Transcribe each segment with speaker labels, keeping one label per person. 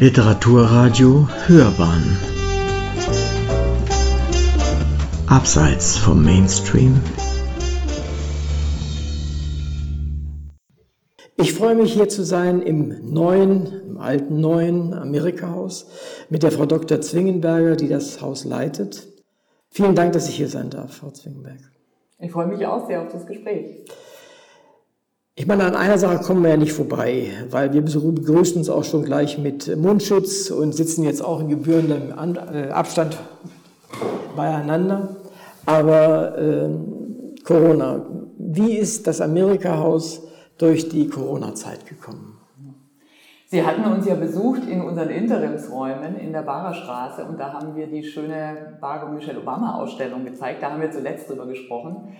Speaker 1: Literaturradio Hörbahn Abseits vom Mainstream
Speaker 2: Ich freue mich hier zu sein im neuen, im alten neuen Amerika-Haus mit der Frau Dr. Zwingenberger, die das Haus leitet. Vielen Dank, dass ich hier sein darf, Frau Zwingenberg.
Speaker 3: Ich freue mich auch sehr auf das Gespräch.
Speaker 2: Ich meine, an einer Sache kommen wir ja nicht vorbei, weil wir begrüßen uns auch schon gleich mit Mundschutz und sitzen jetzt auch in gebührendem äh, Abstand beieinander. Aber äh, Corona, wie ist das Amerika-Haus durch die Corona-Zeit gekommen?
Speaker 3: Sie hatten uns ja besucht in unseren Interimsräumen in der Barerstraße und da haben wir die schöne Barack Michelle Obama Ausstellung gezeigt. Da haben wir zuletzt drüber gesprochen.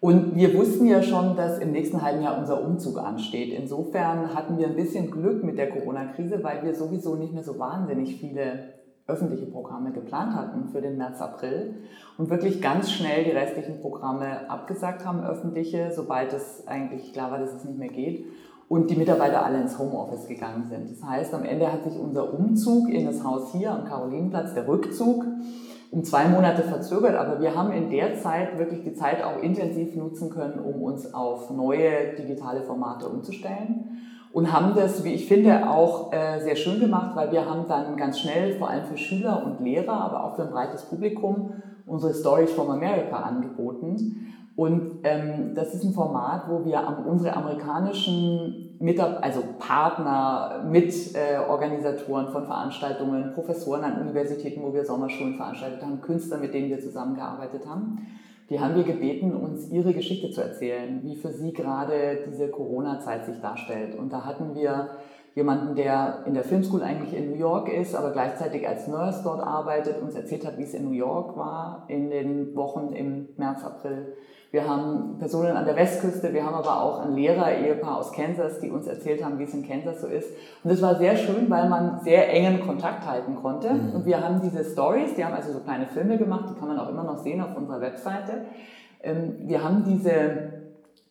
Speaker 3: Und wir wussten ja schon, dass im nächsten halben Jahr unser Umzug ansteht. Insofern hatten wir ein bisschen Glück mit der Corona-Krise, weil wir sowieso nicht mehr so wahnsinnig viele öffentliche Programme geplant hatten für den März, April und wirklich ganz schnell die restlichen Programme abgesagt haben, öffentliche, sobald es eigentlich klar war, dass es nicht mehr geht und die Mitarbeiter alle ins Homeoffice gegangen sind. Das heißt, am Ende hat sich unser Umzug in das Haus hier am Karolinenplatz, der Rückzug, um zwei Monate verzögert, aber wir haben in der Zeit wirklich die Zeit auch intensiv nutzen können, um uns auf neue digitale Formate umzustellen und haben das, wie ich finde, auch äh, sehr schön gemacht, weil wir haben dann ganz schnell, vor allem für Schüler und Lehrer, aber auch für ein breites Publikum, unsere Stories from America angeboten. Und ähm, das ist ein Format, wo wir unsere amerikanischen Mitab also Partner, Mitorganisatoren äh, von Veranstaltungen, Professoren an Universitäten, wo wir Sommerschulen veranstaltet haben, Künstler, mit denen wir zusammengearbeitet haben, die haben wir gebeten, uns ihre Geschichte zu erzählen, wie für sie gerade diese Corona-Zeit sich darstellt. Und da hatten wir jemanden, der in der Filmschool eigentlich in New York ist, aber gleichzeitig als Nurse dort arbeitet, uns erzählt hat, wie es in New York war in den Wochen im März, April. Wir haben Personen an der Westküste, wir haben aber auch ein Lehrer-Ehepaar aus Kansas, die uns erzählt haben, wie es in Kansas so ist. Und das war sehr schön, weil man sehr engen Kontakt halten konnte. Mhm. Und wir haben diese Stories, die haben also so kleine Filme gemacht, die kann man auch immer noch sehen auf unserer Webseite. Ähm, wir haben diese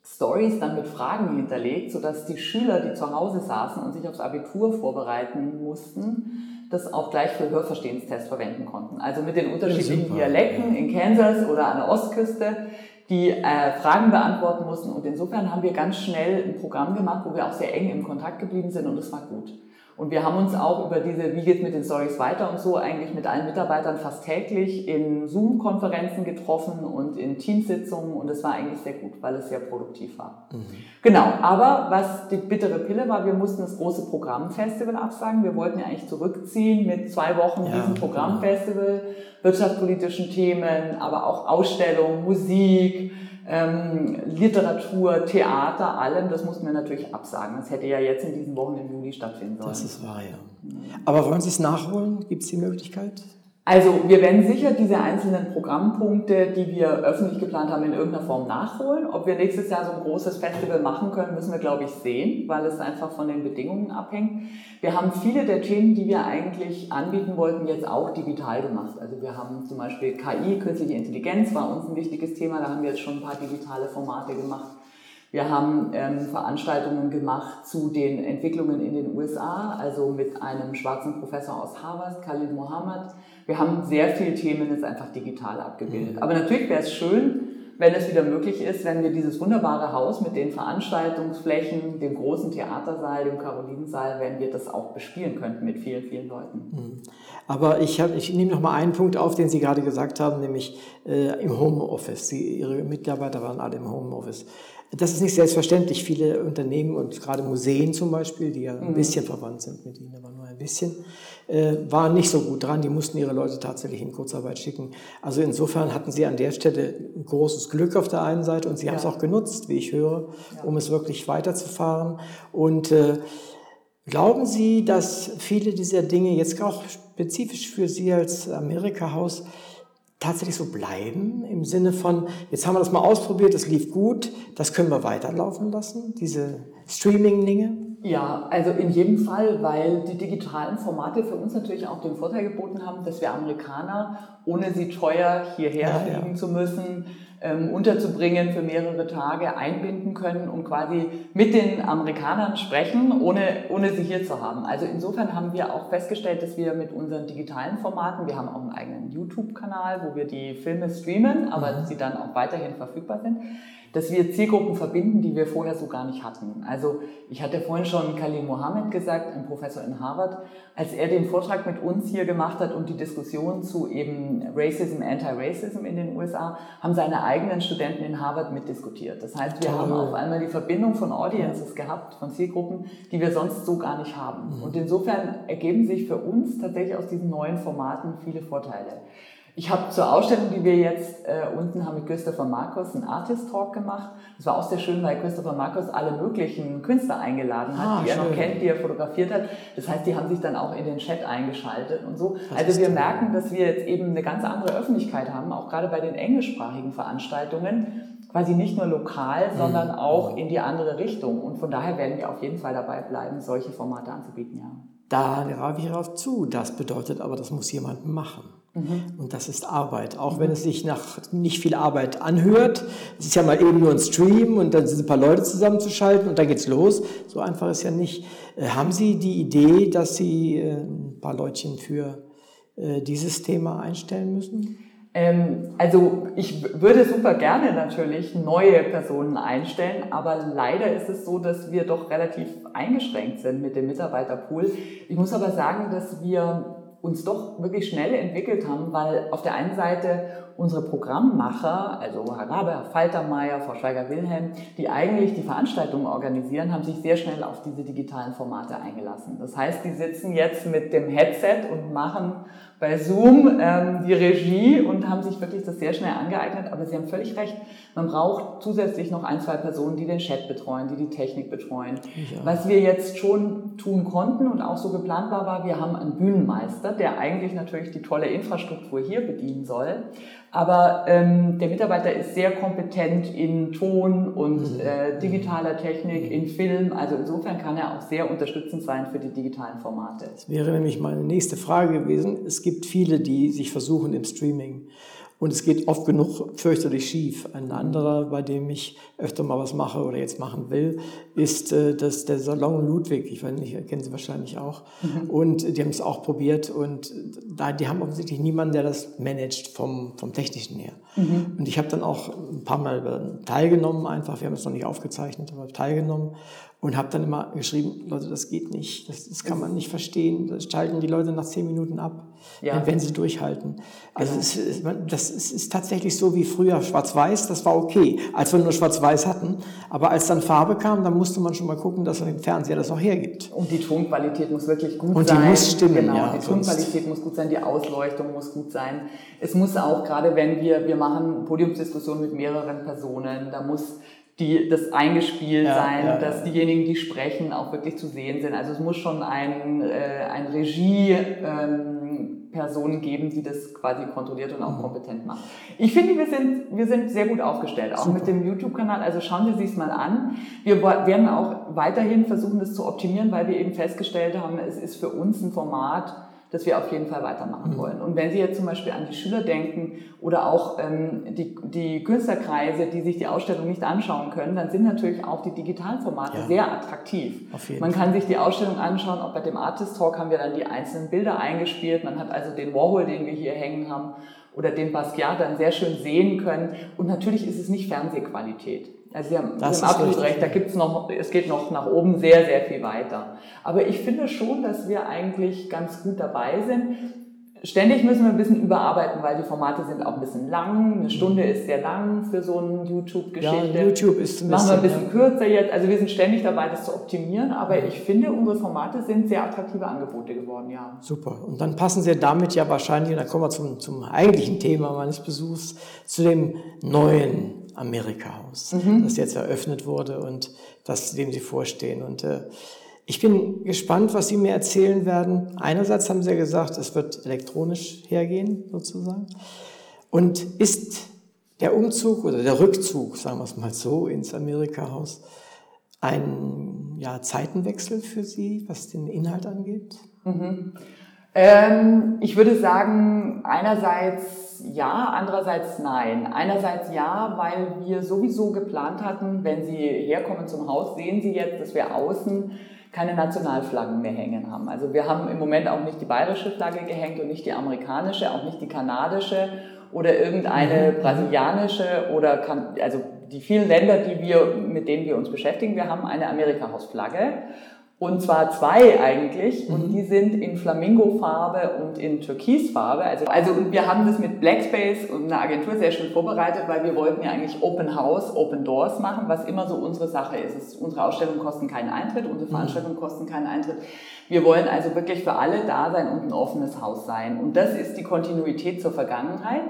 Speaker 3: Stories dann mit Fragen hinterlegt, sodass die Schüler, die zu Hause saßen und sich aufs Abitur vorbereiten mussten, das auch gleich für Hörverstehenstest verwenden konnten. Also mit den unterschiedlichen Dialekten in Kansas oder an der Ostküste die äh, Fragen beantworten mussten. Und insofern haben wir ganz schnell ein Programm gemacht, wo wir auch sehr eng im Kontakt geblieben sind und das war gut. Und wir haben uns auch über diese, wie geht mit den Stories weiter und so, eigentlich mit allen Mitarbeitern fast täglich in Zoom-Konferenzen getroffen und in Teamsitzungen und es war eigentlich sehr gut, weil es sehr produktiv war. Mhm. Genau, aber was die bittere Pille war, wir mussten das große Programmfestival absagen. Wir wollten ja eigentlich zurückziehen mit zwei Wochen ja, diesem Programmfestival, wirtschaftspolitischen Themen, aber auch Ausstellungen, Musik, ähm, Literatur, Theater, allem, das mussten wir natürlich absagen. Das hätte ja jetzt in diesen Wochen im Juli stattfinden sollen.
Speaker 2: Das ist wahr, ja. Aber wollen Sie es nachholen? Gibt es die Möglichkeit?
Speaker 3: Also wir werden sicher diese einzelnen Programmpunkte, die wir öffentlich geplant haben, in irgendeiner Form nachholen. Ob wir nächstes Jahr so ein großes Festival machen können, müssen wir, glaube ich, sehen, weil es einfach von den Bedingungen abhängt. Wir haben viele der Themen, die wir eigentlich anbieten wollten, jetzt auch digital gemacht. Also wir haben zum Beispiel KI, künstliche Intelligenz, war uns ein wichtiges Thema. Da haben wir jetzt schon ein paar digitale Formate gemacht. Wir haben ähm, Veranstaltungen gemacht zu den Entwicklungen in den USA, also mit einem schwarzen Professor aus Harvard, Khalid Mohammed. Wir haben sehr viele Themen jetzt einfach digital abgebildet. Mhm. Aber natürlich wäre es schön, wenn es wieder möglich ist, wenn wir dieses wunderbare Haus mit den Veranstaltungsflächen, dem großen Theatersaal, dem Karolinensaal, wenn wir das auch bespielen könnten mit vielen, vielen Leuten. Mhm.
Speaker 2: Aber ich, hab, ich nehme noch mal einen Punkt auf, den Sie gerade gesagt haben, nämlich äh, im Homeoffice. Sie, Ihre Mitarbeiter waren alle im Homeoffice. Das ist nicht selbstverständlich. Viele Unternehmen und gerade Museen zum Beispiel, die ja ein mhm. bisschen verwandt sind mit Ihnen, aber nur ein bisschen, äh, waren nicht so gut dran. Die mussten ihre Leute tatsächlich in Kurzarbeit schicken. Also insofern hatten sie an der Stelle ein großes Glück auf der einen Seite und sie ja. haben es auch genutzt, wie ich höre, ja. um es wirklich weiterzufahren. Und äh, glauben Sie, dass viele dieser Dinge jetzt auch spezifisch für Sie als Amerika-Haus tatsächlich so bleiben, im Sinne von, jetzt haben wir das mal ausprobiert, es lief gut, das können wir weiterlaufen lassen, diese Streaming-Dinge?
Speaker 3: Ja, also in jedem Fall, weil die digitalen Formate für uns natürlich auch den Vorteil geboten haben, dass wir Amerikaner, ohne sie teuer hierher ja, fliegen ja. zu müssen, ähm, unterzubringen für mehrere Tage einbinden können und quasi mit den Amerikanern sprechen, ohne, ohne sie hier zu haben. Also insofern haben wir auch festgestellt, dass wir mit unseren digitalen Formaten, wir haben auch einen eigenen YouTube-Kanal, wo wir die Filme streamen, aber mhm. sie dann auch weiterhin verfügbar sind, dass wir Zielgruppen verbinden, die wir vorher so gar nicht hatten. Also ich hatte vorhin schon Khalil Mohammed gesagt, ein Professor in Harvard, als er den Vortrag mit uns hier gemacht hat und die Diskussion zu eben Racism, Anti-Racism in den USA, haben seine eigenen Studenten in Harvard mitdiskutiert. Das heißt, wir Toll. haben auf einmal die Verbindung von Audiences gehabt, von Zielgruppen, die wir sonst so gar nicht haben. Mhm. Und insofern ergeben sich für uns tatsächlich aus diesen neuen Formaten viele Vorteile. Ich habe zur Ausstellung, die wir jetzt äh, unten haben mit Christopher Markus einen Artist Talk gemacht. Das war auch sehr schön, weil Christopher Markus alle möglichen Künstler eingeladen hat, ah, die schön. er noch kennt, die er fotografiert hat. Das heißt, die haben sich dann auch in den Chat eingeschaltet und so. Das also wir merken, dass wir jetzt eben eine ganz andere Öffentlichkeit haben, auch gerade bei den englischsprachigen Veranstaltungen quasi nicht nur lokal, mhm. sondern auch in die andere Richtung. Und von daher werden wir auf jeden Fall dabei bleiben, solche Formate anzubieten, ja.
Speaker 2: Da greife ich darauf zu. Das bedeutet aber, das muss jemand machen. Mhm. Und das ist Arbeit, auch mhm. wenn es sich nach nicht viel Arbeit anhört. Es ist ja mal eben nur ein Stream und dann sind ein paar Leute zusammenzuschalten und dann geht's los. So einfach ist ja nicht. Äh, haben Sie die Idee, dass Sie äh, ein paar Leutchen für äh, dieses Thema einstellen müssen?
Speaker 3: Ähm, also ich würde super gerne natürlich neue Personen einstellen, aber leider ist es so, dass wir doch relativ eingeschränkt sind mit dem Mitarbeiterpool. Ich muss aber sagen, dass wir uns doch wirklich schnell entwickelt haben, weil auf der einen Seite unsere Programmmacher, also Herr Rabe, Herr Faltermeier, Frau Schweiger-Wilhelm, die eigentlich die Veranstaltungen organisieren, haben sich sehr schnell auf diese digitalen Formate eingelassen. Das heißt, die sitzen jetzt mit dem Headset und machen bei Zoom ähm, die Regie und haben sich wirklich das sehr schnell angeeignet. Aber Sie haben völlig recht, man braucht zusätzlich noch ein, zwei Personen, die den Chat betreuen, die die Technik betreuen. Ja. Was wir jetzt schon tun konnten und auch so geplant war, war, wir haben einen Bühnenmeister, der eigentlich natürlich die tolle Infrastruktur hier bedienen soll. Aber ähm, der Mitarbeiter ist sehr kompetent in Ton und mhm. äh, digitaler Technik, in Film. Also insofern kann er auch sehr unterstützend sein für die digitalen Formate.
Speaker 2: Das wäre nämlich meine nächste Frage gewesen. Es gibt viele, die sich versuchen im Streaming und es geht oft genug fürchterlich schief. Ein anderer, bei dem ich öfter mal was mache oder jetzt machen will, ist äh, das, der Salon Ludwig. Ich weiß nicht, kennen Sie wahrscheinlich auch. Mhm. Und die haben es auch probiert. Und da, die haben offensichtlich niemanden, der das managt vom, vom Technischen her. Mhm. Und ich habe dann auch ein paar Mal teilgenommen einfach. Wir haben es noch nicht aufgezeichnet, aber teilgenommen und habe dann immer geschrieben, Leute, das geht nicht, das, das kann man nicht verstehen, das schalten die Leute nach zehn Minuten ab, ja. wenn sie durchhalten. Also genau. es, ist, das ist, ist, tatsächlich so wie früher Schwarz-Weiß, das war okay, als wir nur Schwarz-Weiß hatten, aber als dann Farbe kam, dann musste man schon mal gucken, dass man den Fernseher das auch hergibt.
Speaker 3: Und die Tonqualität muss wirklich gut
Speaker 2: Und
Speaker 3: sein.
Speaker 2: Und die muss stimmen,
Speaker 3: genau, ja. Die Tonqualität muss gut sein, die Ausleuchtung muss gut sein. Es muss auch, gerade wenn wir, wir machen Podiumsdiskussionen mit mehreren Personen, da muss die, das eingespielt ja, sein, ja, dass diejenigen, die sprechen, auch wirklich zu sehen sind. Also es muss schon ein, äh, ein Regie, ähm, Person geben, die das quasi kontrolliert und auch mhm. kompetent macht. Ich finde, wir sind, wir sind sehr gut aufgestellt, auch Super. mit dem YouTube-Kanal. Also schauen Sie sich mal an. Wir werden auch weiterhin versuchen, das zu optimieren, weil wir eben festgestellt haben, es ist für uns ein Format, das wir auf jeden Fall weitermachen mhm. wollen. Und wenn Sie jetzt zum Beispiel an die Schüler denken oder auch ähm, die, die Künstlerkreise, die sich die Ausstellung nicht anschauen können, dann sind natürlich auch die Digitalformate ja. sehr attraktiv. Man kann sich die Ausstellung anschauen, auch bei dem Artist Talk haben wir dann die einzelnen Bilder eingespielt. Man hat also den Warhol, den wir hier hängen haben, oder den Basquiat dann sehr schön sehen können. Und natürlich ist es nicht Fernsehqualität. Also Sie haben, Sie haben absolut richtig. recht, da gibt's noch, es geht noch nach oben sehr, sehr viel weiter. Aber ich finde schon, dass wir eigentlich ganz gut dabei sind. Ständig müssen wir ein bisschen überarbeiten, weil die Formate sind auch ein bisschen lang. Eine Stunde ist sehr lang für so eine YouTube-Geschichte.
Speaker 2: Ja, YouTube ist
Speaker 3: ein bisschen, Machen wir ein bisschen ja. kürzer jetzt. Also wir sind ständig dabei, das zu optimieren. Aber ich finde, unsere Formate sind sehr attraktive Angebote geworden, ja.
Speaker 2: Super. Und dann passen Sie damit ja wahrscheinlich, und dann kommen wir zum, zum eigentlichen Thema meines Besuchs, zu dem neuen Amerika-Haus, mhm. das jetzt eröffnet wurde und das, dem Sie vorstehen. Und äh, ich bin gespannt, was Sie mir erzählen werden. Einerseits haben Sie ja gesagt, es wird elektronisch hergehen, sozusagen. Und ist der Umzug oder der Rückzug, sagen wir es mal so, ins Amerika-Haus ein ja, Zeitenwechsel für Sie, was den Inhalt angeht?
Speaker 3: Mhm. Ähm, ich würde sagen, einerseits ja, andererseits nein. Einerseits ja, weil wir sowieso geplant hatten, wenn Sie herkommen zum Haus, sehen Sie jetzt, dass wir außen keine Nationalflaggen mehr hängen haben. Also wir haben im Moment auch nicht die bayerische Flagge gehängt und nicht die amerikanische, auch nicht die kanadische oder irgendeine mhm. brasilianische oder also die vielen Länder, die wir, mit denen wir uns beschäftigen, wir haben eine Amerika-Hausflagge und zwar zwei eigentlich. Mhm. Und die sind in Flamingo-Farbe und in Türkisfarbe. Also, also und wir haben das mit Blackspace und einer Agentur sehr schön vorbereitet, weil wir wollten ja eigentlich Open House, Open Doors machen, was immer so unsere Sache ist. Es, unsere Ausstellungen kosten keinen Eintritt, unsere mhm. Veranstaltungen kosten keinen Eintritt. Wir wollen also wirklich für alle da sein und ein offenes Haus sein. Und das ist die Kontinuität zur Vergangenheit.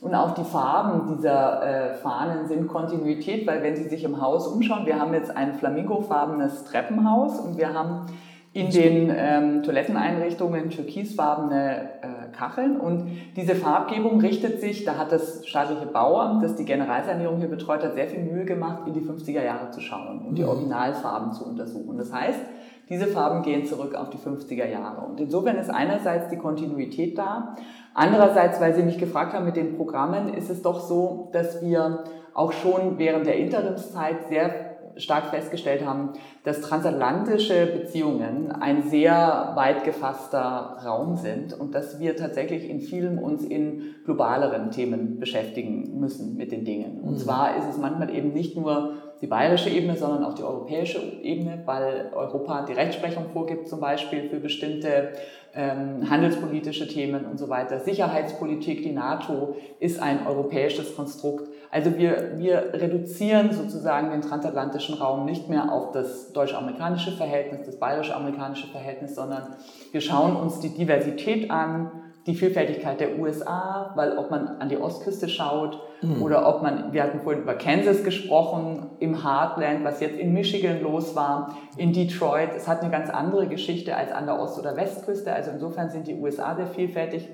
Speaker 3: Und auch die Farben dieser äh, Fahnen sind Kontinuität, weil wenn Sie sich im Haus umschauen, wir haben jetzt ein flamingofarbenes Treppenhaus und wir haben in den ähm, Toiletteneinrichtungen türkisfarbene äh, Kacheln und diese Farbgebung richtet sich, da hat das staatliche Bauamt, das die Generalsanierung hier betreut hat, sehr viel Mühe gemacht, in die 50er Jahre zu schauen und die mhm. Originalfarben zu untersuchen. Das heißt, diese Farben gehen zurück auf die 50er Jahre. Und insofern ist einerseits die Kontinuität da. Andererseits, weil Sie mich gefragt haben mit den Programmen, ist es doch so, dass wir auch schon während der Interimszeit sehr stark festgestellt haben, dass transatlantische Beziehungen ein sehr weit gefasster Raum sind und dass wir tatsächlich in vielen uns in globaleren Themen beschäftigen müssen mit den Dingen. Und mhm. zwar ist es manchmal eben nicht nur die bayerische Ebene, sondern auch die europäische Ebene, weil Europa die Rechtsprechung vorgibt, zum Beispiel für bestimmte ähm, handelspolitische Themen und so weiter. Sicherheitspolitik, die NATO ist ein europäisches Konstrukt. Also wir, wir reduzieren sozusagen den transatlantischen Raum nicht mehr auf das deutsch-amerikanische Verhältnis, das bayerisch-amerikanische Verhältnis, sondern wir schauen uns die Diversität an, die Vielfältigkeit der USA, weil ob man an die Ostküste schaut mhm. oder ob man, wir hatten vorhin über Kansas gesprochen, im Heartland, was jetzt in Michigan los war, in Detroit, es hat eine ganz andere Geschichte als an der Ost- oder Westküste. Also insofern sind die USA sehr vielfältig.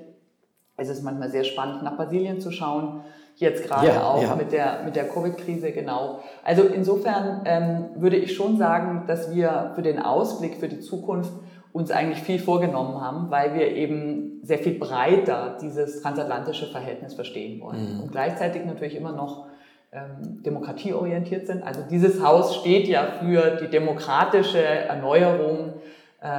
Speaker 3: Es ist manchmal sehr spannend, nach Brasilien zu schauen. Jetzt gerade ja, auch ja. mit der, mit der Covid-Krise, genau. Also insofern ähm, würde ich schon sagen, dass wir für den Ausblick, für die Zukunft uns eigentlich viel vorgenommen haben, weil wir eben sehr viel breiter dieses transatlantische Verhältnis verstehen wollen. Mhm. Und gleichzeitig natürlich immer noch ähm, demokratieorientiert sind. Also dieses Haus steht ja für die demokratische Erneuerung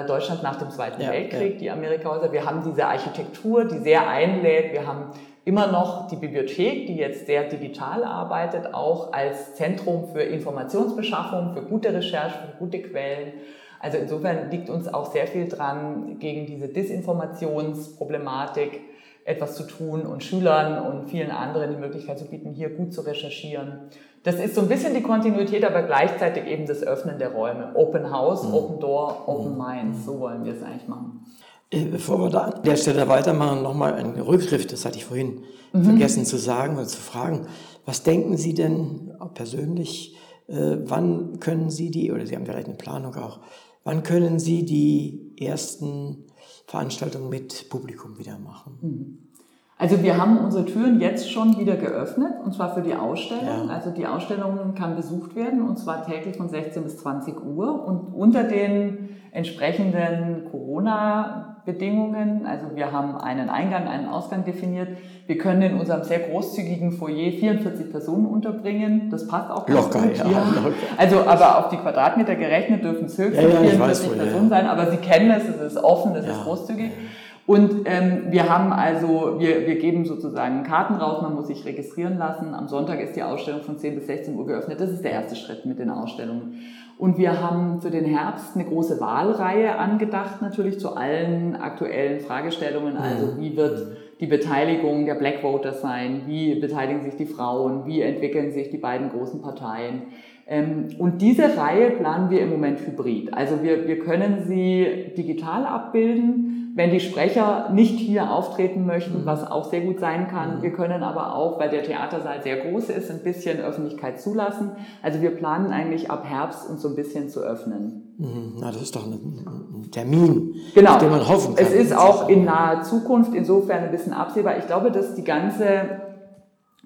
Speaker 3: Deutschland nach dem Zweiten ja, Weltkrieg, ja. die Amerikahäuser. Wir haben diese Architektur, die sehr einlädt. Wir haben immer noch die Bibliothek, die jetzt sehr digital arbeitet, auch als Zentrum für Informationsbeschaffung, für gute Recherche, für gute Quellen. Also insofern liegt uns auch sehr viel dran, gegen diese Desinformationsproblematik etwas zu tun und Schülern und vielen anderen die Möglichkeit zu bieten, hier gut zu recherchieren. Das ist so ein bisschen die Kontinuität, aber gleichzeitig eben das Öffnen der Räume. Open House, mhm. Open Door, Open mhm. Minds. So wollen wir es eigentlich machen.
Speaker 2: Äh, bevor wir da an der Stelle weitermachen, nochmal ein Rückgriff, das hatte ich vorhin mhm. vergessen zu sagen oder zu fragen. Was denken Sie denn persönlich, äh, wann können Sie die, oder Sie haben vielleicht eine Planung auch, Wann können Sie die ersten Veranstaltungen mit Publikum wieder machen?
Speaker 3: Mhm. Also wir haben unsere Türen jetzt schon wieder geöffnet und zwar für die Ausstellung. Ja. Also die Ausstellung kann besucht werden und zwar täglich von 16 bis 20 Uhr und unter den entsprechenden Corona-Bedingungen. Also wir haben einen Eingang, einen Ausgang definiert. Wir können in unserem sehr großzügigen Foyer 44 Personen unterbringen. Das passt auch
Speaker 2: locker, gut. Ja, ja. Locker.
Speaker 3: Also aber auf die Quadratmeter gerechnet dürfen es höchstens ja, 44 wohl, Personen sein. Aber Sie kennen es, es ist offen, es ist großzügig. Und ähm, wir haben also, wir, wir geben sozusagen Karten raus, man muss sich registrieren lassen. Am Sonntag ist die Ausstellung von 10 bis 16 Uhr geöffnet. Das ist der erste Schritt mit den Ausstellungen. Und wir haben für den Herbst eine große Wahlreihe angedacht, natürlich zu allen aktuellen Fragestellungen. Also wie wird die Beteiligung der Black Voters sein? Wie beteiligen sich die Frauen? Wie entwickeln sich die beiden großen Parteien? Ähm, und diese Reihe planen wir im Moment hybrid. Also wir, wir können sie digital abbilden wenn die Sprecher nicht hier auftreten möchten, mhm. was auch sehr gut sein kann. Mhm. Wir können aber auch, weil der Theatersaal sehr groß ist, ein bisschen Öffentlichkeit zulassen. Also wir planen eigentlich ab Herbst uns so ein bisschen zu öffnen.
Speaker 2: Mhm. Na, das ist doch ein, Termin,
Speaker 3: genau. auf den man hoffen kann. Es ist auch in naher Zukunft insofern ein bisschen absehbar. Ich glaube, dass die ganze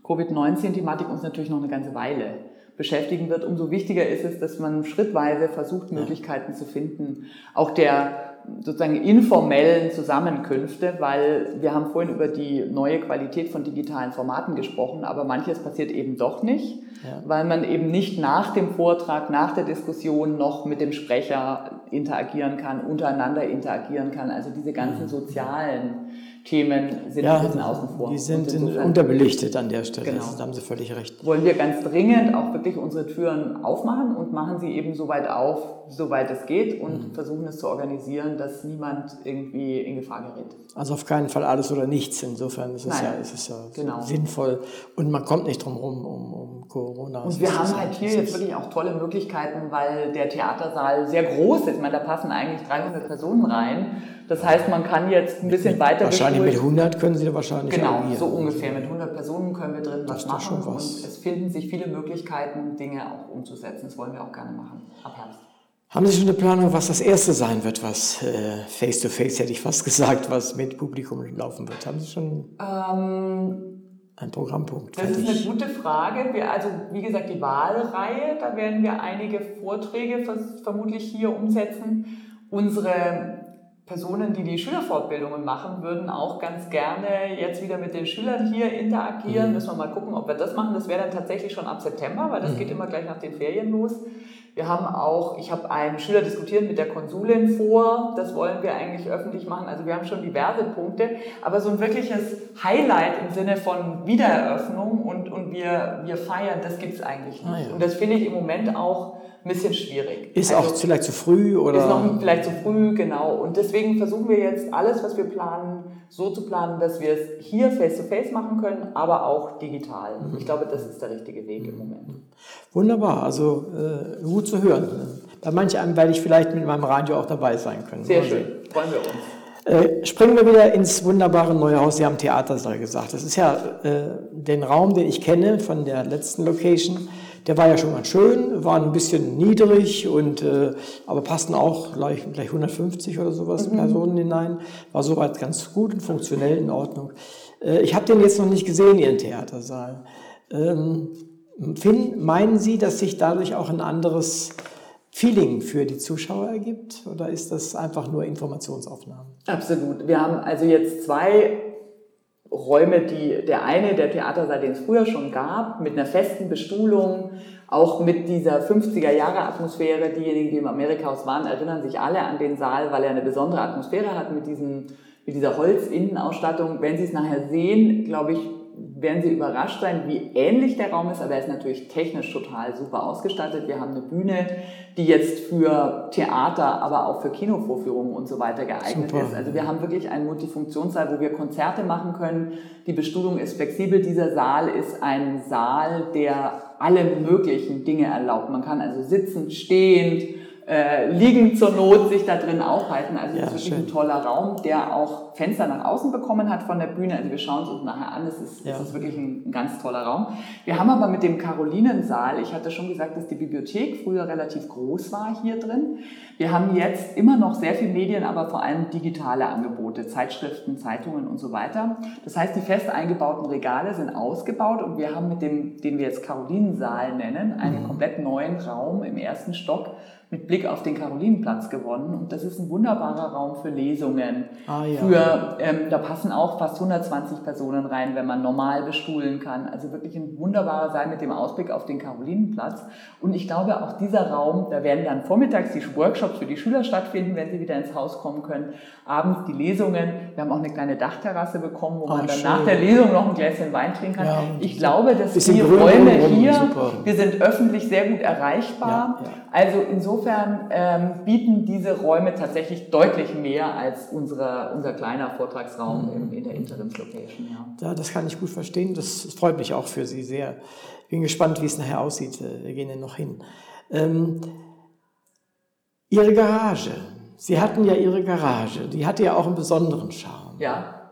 Speaker 3: Covid-19-Thematik uns natürlich noch eine ganze Weile beschäftigen wird. Umso wichtiger ist es, dass man schrittweise versucht, Möglichkeiten zu finden. Auch der sozusagen informellen Zusammenkünfte, weil wir haben vorhin über die neue Qualität von digitalen Formaten gesprochen, aber manches passiert eben doch nicht, ja. weil man eben nicht nach dem Vortrag, nach der Diskussion noch mit dem Sprecher interagieren kann, untereinander interagieren kann. Also diese ganzen mhm. sozialen Themen sind ja, ein bisschen außen vor.
Speaker 2: Die sind unterbelichtet an der Stelle, genau. da haben Sie völlig recht.
Speaker 3: Wollen wir ganz dringend auch wirklich unsere Türen aufmachen und machen sie eben so weit auf, soweit es geht und mhm. versuchen es zu organisieren, dass niemand irgendwie in Gefahr gerät.
Speaker 2: Also auf keinen Fall alles oder nichts. Insofern ist es Nein, ja, ist es ja genau. sinnvoll und man kommt nicht drum herum um, um Corona.
Speaker 3: Und wir haben halt hier jetzt wirklich auch tolle Möglichkeiten, weil der Theatersaal sehr groß ist. Ich meine, da passen eigentlich 300 Personen rein. Das heißt, man kann jetzt ein bisschen
Speaker 2: mit,
Speaker 3: weiter
Speaker 2: Wahrscheinlich mit 100 können Sie da wahrscheinlich
Speaker 3: Genau, so ungefähr. Mit 100 Personen können wir drin das was machen. Was. Und es finden sich viele Möglichkeiten, Dinge auch umzusetzen. Das wollen wir auch gerne machen ab Herbst.
Speaker 2: Haben Sie schon eine Planung, was das erste sein wird, was äh, face-to-face, -face, hätte ich fast gesagt, was mit Publikum laufen wird? Haben Sie schon ähm, einen Programmpunkt?
Speaker 3: Das fertig? ist eine gute Frage. Wir, also wie gesagt, die Wahlreihe, da werden wir einige Vorträge vermutlich hier umsetzen. Unsere Personen, die die Schülerfortbildungen machen, würden auch ganz gerne jetzt wieder mit den Schülern hier interagieren. Mhm. Müssen wir mal gucken, ob wir das machen. Das wäre dann tatsächlich schon ab September, weil das mhm. geht immer gleich nach den Ferien los. Wir haben auch, ich habe einen Schüler diskutiert mit der Konsulin vor, das wollen wir eigentlich öffentlich machen. Also wir haben schon diverse Punkte, aber so ein wirkliches Highlight im Sinne von Wiedereröffnung und, und wir, wir feiern, das gibt es eigentlich nicht. Ah, ja. Und das finde ich im Moment auch ein bisschen schwierig.
Speaker 2: Ist also, auch vielleicht zu früh oder?
Speaker 3: Ist noch vielleicht zu früh, genau. Und deswegen versuchen wir jetzt alles, was wir planen, so zu planen, dass wir es hier face-to-face -face machen können, aber auch digital. Mhm. Ich glaube, das ist der richtige Weg im Moment.
Speaker 2: Wunderbar, also äh, gut zu hören. Bei manch einem werde ich vielleicht mit meinem Radio auch dabei sein können.
Speaker 3: Sehr schön, freuen wir uns.
Speaker 2: Äh, springen wir wieder ins wunderbare neue Haus. Sie haben Theatersaal gesagt. Das ist ja äh, den Raum, den ich kenne von der letzten Location der war ja schon ganz schön, war ein bisschen niedrig und äh, aber passten auch gleich, gleich 150 oder sowas mhm. Personen hinein. War soweit ganz gut und funktionell in Ordnung. Äh, ich habe den jetzt noch nicht gesehen, Ihren Theatersaal. Ähm, Finn, meinen Sie, dass sich dadurch auch ein anderes Feeling für die Zuschauer ergibt oder ist das einfach nur Informationsaufnahmen?
Speaker 3: Absolut. Wir haben also jetzt zwei Räume, die der eine, der Theatersaal, den es früher schon gab, mit einer festen Bestuhlung, auch mit dieser 50er Jahre Atmosphäre. Diejenigen, die im Amerikahaus waren, erinnern sich alle an den Saal, weil er eine besondere Atmosphäre hat mit, diesem, mit dieser Holzinnenausstattung. Wenn Sie es nachher sehen, glaube ich, werden Sie überrascht sein, wie ähnlich der Raum ist, aber er ist natürlich technisch total super ausgestattet. Wir haben eine Bühne, die jetzt für Theater, aber auch für Kinovorführungen und so weiter geeignet super. ist. Also wir haben wirklich einen Multifunktionssaal, wo wir Konzerte machen können. Die Bestuhlung ist flexibel. Dieser Saal ist ein Saal, der alle möglichen Dinge erlaubt. Man kann also sitzen, stehend, äh, liegend zur Not sich da drin aufhalten. Also ja, das ist wirklich schön. ein toller Raum, der auch Fenster nach außen bekommen hat von der Bühne. Also wir schauen es uns nachher an. Es ist, ja. es ist wirklich ein, ein, ganz toller Raum. Wir haben aber mit dem Karolinensaal, ich hatte schon gesagt, dass die Bibliothek früher relativ groß war hier drin. Wir haben jetzt immer noch sehr viel Medien, aber vor allem digitale Angebote, Zeitschriften, Zeitungen und so weiter. Das heißt, die fest eingebauten Regale sind ausgebaut und wir haben mit dem, den wir jetzt Karolinensaal nennen, einen mhm. komplett neuen Raum im ersten Stock mit Blick auf den Karolinenplatz gewonnen. Und das ist ein wunderbarer Raum für Lesungen. Ah, ja. Für, ähm, da passen auch fast 120 Personen rein, wenn man normal bestuhlen kann. Also wirklich ein wunderbarer Saal mit dem Ausblick auf den Karolinenplatz. Und ich glaube, auch dieser Raum, da werden dann vormittags die Workshops für die Schüler stattfinden, wenn sie wieder ins Haus kommen können. Abends die Lesungen. Wir haben auch eine kleine Dachterrasse bekommen, wo man oh, dann nach der Lesung noch ein Gläschen Wein trinken kann. Ja, ich glaube, dass die Räume hier, wir sind öffentlich sehr gut erreichbar. Ja, also insofern ähm, bieten diese Räume tatsächlich deutlich mehr als unsere, unser kleiner Vortragsraum mhm. in, in der Interimslocation.
Speaker 2: Ja. ja, das kann ich gut verstehen. Das freut mich auch für Sie sehr. Ich bin gespannt, wie es nachher aussieht. Wir gehen ja noch hin. Ähm, Ihre Garage. Sie hatten ja Ihre Garage. Die hatte ja auch einen besonderen Charme.
Speaker 3: Ja.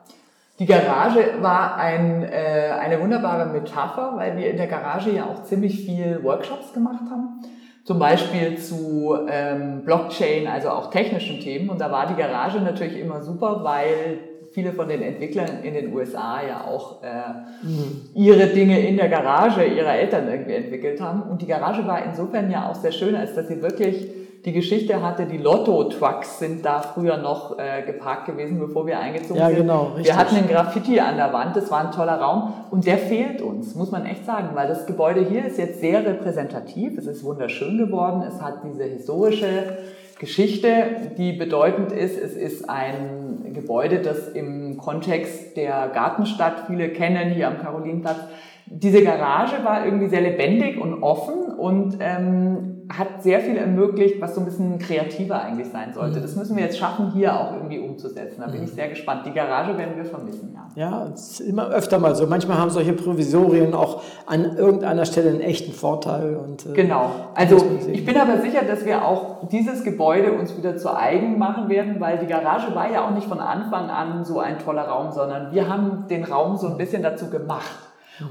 Speaker 3: Die Garage war ein, äh, eine wunderbare Metapher, weil wir in der Garage ja auch ziemlich viel Workshops gemacht haben zum Beispiel zu ähm, Blockchain, also auch technischen Themen. Und da war die Garage natürlich immer super, weil viele von den Entwicklern in den USA ja auch äh, mhm. ihre Dinge in der Garage ihrer Eltern irgendwie entwickelt haben. Und die Garage war insofern ja auch sehr schön, als dass sie wirklich die Geschichte hatte, die Lotto-Trucks sind da früher noch äh, geparkt gewesen, bevor wir eingezogen
Speaker 2: Ja,
Speaker 3: sind.
Speaker 2: genau, richtig.
Speaker 3: Wir hatten einen Graffiti an der Wand, das war ein toller Raum und der fehlt uns, muss man echt sagen, weil das Gebäude hier ist jetzt sehr repräsentativ, es ist wunderschön geworden, es hat diese historische Geschichte, die bedeutend ist, es ist ein Gebäude, das im Kontext der Gartenstadt, viele kennen hier am Karolinenplatz, diese Garage war irgendwie sehr lebendig und offen und ähm, hat sehr viel ermöglicht, was so ein bisschen kreativer eigentlich sein sollte. Das müssen wir jetzt schaffen, hier auch irgendwie umzusetzen. Da bin ich sehr gespannt. Die Garage werden wir vermissen, ja.
Speaker 2: Ja, es ist immer öfter mal so. Manchmal haben solche Provisorien auch an irgendeiner Stelle einen echten Vorteil. Und, äh,
Speaker 3: Genau. Also ich bin aber sicher, dass wir auch dieses Gebäude uns wieder zu eigen machen werden, weil die Garage war ja auch nicht von Anfang an so ein toller Raum, sondern wir haben den Raum so ein bisschen dazu gemacht.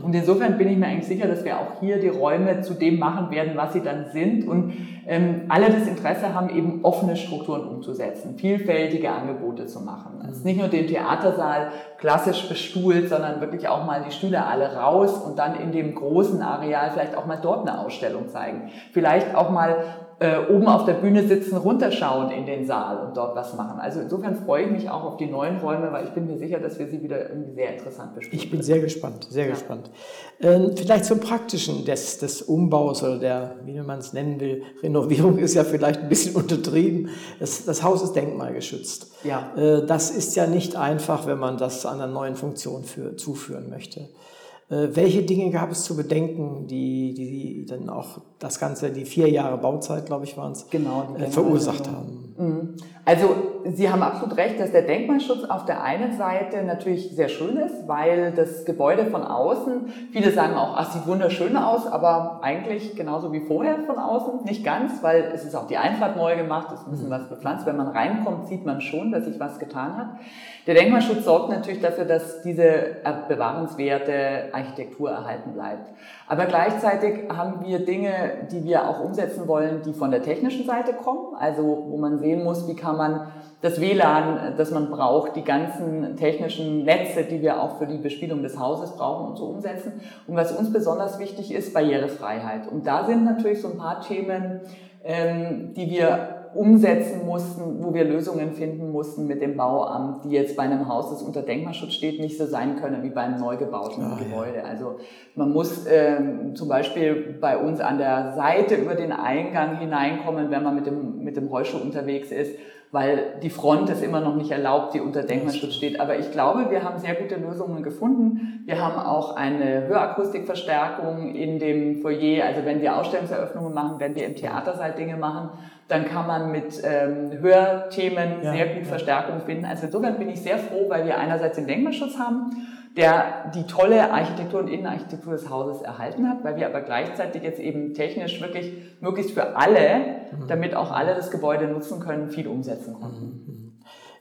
Speaker 3: Und insofern bin ich mir eigentlich sicher, dass wir auch hier die Räume zu dem machen werden, was sie dann sind. Und ähm, alle das Interesse haben, eben offene Strukturen umzusetzen, vielfältige Angebote zu machen. Es ist nicht nur den Theatersaal klassisch bestuhlt, sondern wirklich auch mal die Stühle alle raus und dann in dem großen Areal vielleicht auch mal dort eine Ausstellung zeigen. Vielleicht auch mal äh, oben auf der Bühne sitzen, runterschauen in den Saal und dort was machen. Also insofern freue ich mich auch auf die neuen Räume, weil ich bin mir sicher, dass wir sie wieder irgendwie sehr interessant bespielen.
Speaker 2: Ich bin sehr gespannt, sehr gespannt. Ähm, vielleicht zum Praktischen des, des Umbaus oder der, wie man es nennen will, Renovierung ist ja vielleicht ein bisschen untertrieben. Das, das Haus ist denkmalgeschützt.
Speaker 3: Ja.
Speaker 2: Äh, das ist ja nicht einfach, wenn man das einer neuen Funktion für, zuführen möchte. Äh, welche Dinge gab es zu bedenken, die, die dann auch das Ganze, die vier Jahre Bauzeit, glaube ich, waren es,
Speaker 3: Genau,
Speaker 2: äh, verursacht haben?
Speaker 3: Mhm. Also Sie haben absolut recht, dass der Denkmalschutz auf der einen Seite natürlich sehr schön ist, weil das Gebäude von außen, viele sagen auch, ach, sieht wunderschön aus, aber eigentlich genauso wie vorher von außen, nicht ganz, weil es ist auch die Einfahrt neu gemacht, es ist ein bisschen was bepflanzt. Wenn man reinkommt, sieht man schon, dass sich was getan hat. Der Denkmalschutz sorgt natürlich dafür, dass diese bewahrenswerte Architektur erhalten bleibt. Aber gleichzeitig haben wir Dinge, die wir auch umsetzen wollen, die von der technischen Seite kommen, also wo man sehen muss, wie kann man das WLAN, das man braucht, die ganzen technischen Netze, die wir auch für die Bespielung des Hauses brauchen und so umsetzen. Und was uns besonders wichtig ist, Barrierefreiheit. Und da sind natürlich so ein paar Themen, ähm, die wir umsetzen mussten, wo wir Lösungen finden mussten mit dem Bauamt, die jetzt bei einem Haus, das unter Denkmalschutz steht, nicht so sein können wie bei einem neu gebauten
Speaker 2: ja.
Speaker 3: Gebäude. Also man muss ähm, zum Beispiel bei uns an der Seite über den Eingang hineinkommen, wenn man mit dem, mit dem Rollstuhl unterwegs ist, weil die Front ist immer noch nicht erlaubt, die unter Denkmalschutz steht. Aber ich glaube, wir haben sehr gute Lösungen gefunden. Wir haben auch eine Hörakustikverstärkung in dem Foyer. Also wenn wir Ausstellungseröffnungen machen, wenn wir im Theatersaal Dinge machen, dann kann man mit ähm, Hörthemen
Speaker 2: Ja,
Speaker 3: sehr gut
Speaker 2: ja.
Speaker 3: Verstärkung finden. Also insofern bin ich sehr froh, weil wir einerseits den Denkmalschutz haben, der die tolle Architektur und Innenarchitektur des Hauses erhalten hat, weil wir aber gleichzeitig jetzt eben technisch wirklich möglichst für alle,
Speaker 2: Mhm.
Speaker 3: damit auch alle das Gebäude nutzen können, viel umsetzen konnten.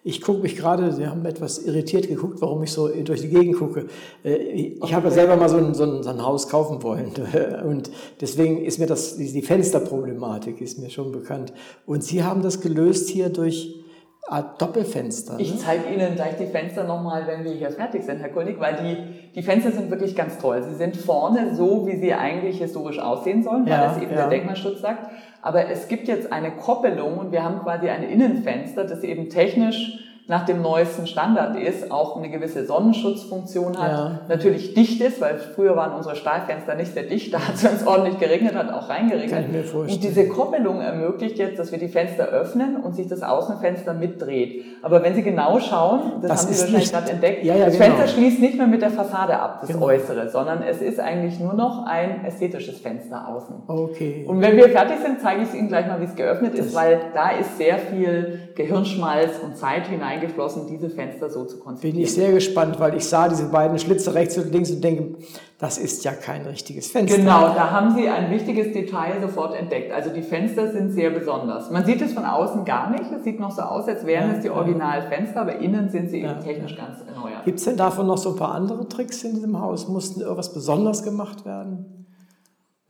Speaker 2: Ich gucke mich gerade, Sie haben etwas irritiert geguckt, warum ich so durch die Gegend gucke. Äh, Ich habe selber mal so ein, so, ein, so ein Haus kaufen wollen und deswegen ist mir das, die Fensterproblematik ist mir schon bekannt. Und Sie haben das gelöst hier durch Art Doppelfenster.
Speaker 3: Ich
Speaker 2: ne?
Speaker 3: zeige Ihnen gleich die Fenster nochmal, wenn wir hier fertig sind, Herr Kulnig, weil die, die Fenster sind wirklich ganz toll. Sie sind vorne so, wie sie eigentlich historisch aussehen sollen, weil
Speaker 2: Ja,
Speaker 3: das eben
Speaker 2: ja.
Speaker 3: der Denkmalschutz sagt. Aber es gibt jetzt eine Koppelung und wir haben quasi ein Innenfenster, das eben technisch nach dem neuesten Standard ist, auch eine gewisse Sonnenschutzfunktion hat,
Speaker 2: Ja.
Speaker 3: natürlich dicht ist, weil früher waren unsere Stahlfenster nicht sehr dicht, da hat es, wenn es ordentlich geregnet hat, auch reingeregnet. Und diese Koppelung ermöglicht jetzt, dass wir die Fenster öffnen und sich das Außenfenster mitdreht. Aber wenn Sie genau schauen, das,
Speaker 2: Das
Speaker 3: haben Sie wahrscheinlich gerade entdeckt,
Speaker 2: Ja, ja,
Speaker 3: das
Speaker 2: genau.
Speaker 3: Fenster schließt nicht mehr mit der Fassade ab, das
Speaker 2: Genau.
Speaker 3: Äußere, sondern es ist eigentlich nur noch ein ästhetisches Fenster außen.
Speaker 2: Okay.
Speaker 3: Und wenn wir fertig sind, zeige ich Ihnen gleich mal, wie es geöffnet ist, weil da ist sehr viel Gehirnschmalz und Zeit hineingeflossen, diese Fenster so zu konzipieren.
Speaker 2: Bin ich sehr gespannt, weil ich sah diese beiden Schlitze rechts und links und denke, das ist ja kein richtiges Fenster.
Speaker 3: Genau, da haben Sie ein wichtiges Detail sofort entdeckt. Also die Fenster sind sehr besonders. Man sieht es von außen gar nicht. Es sieht noch so aus, als wären
Speaker 2: Ja,
Speaker 3: es die
Speaker 2: ja.
Speaker 3: Originalfenster, aber innen sind sie eben
Speaker 2: Ja,
Speaker 3: technisch ganz erneuert.
Speaker 2: Gibt es denn davon noch so ein paar andere Tricks in diesem Haus? Mussten irgendwas besonders gemacht werden?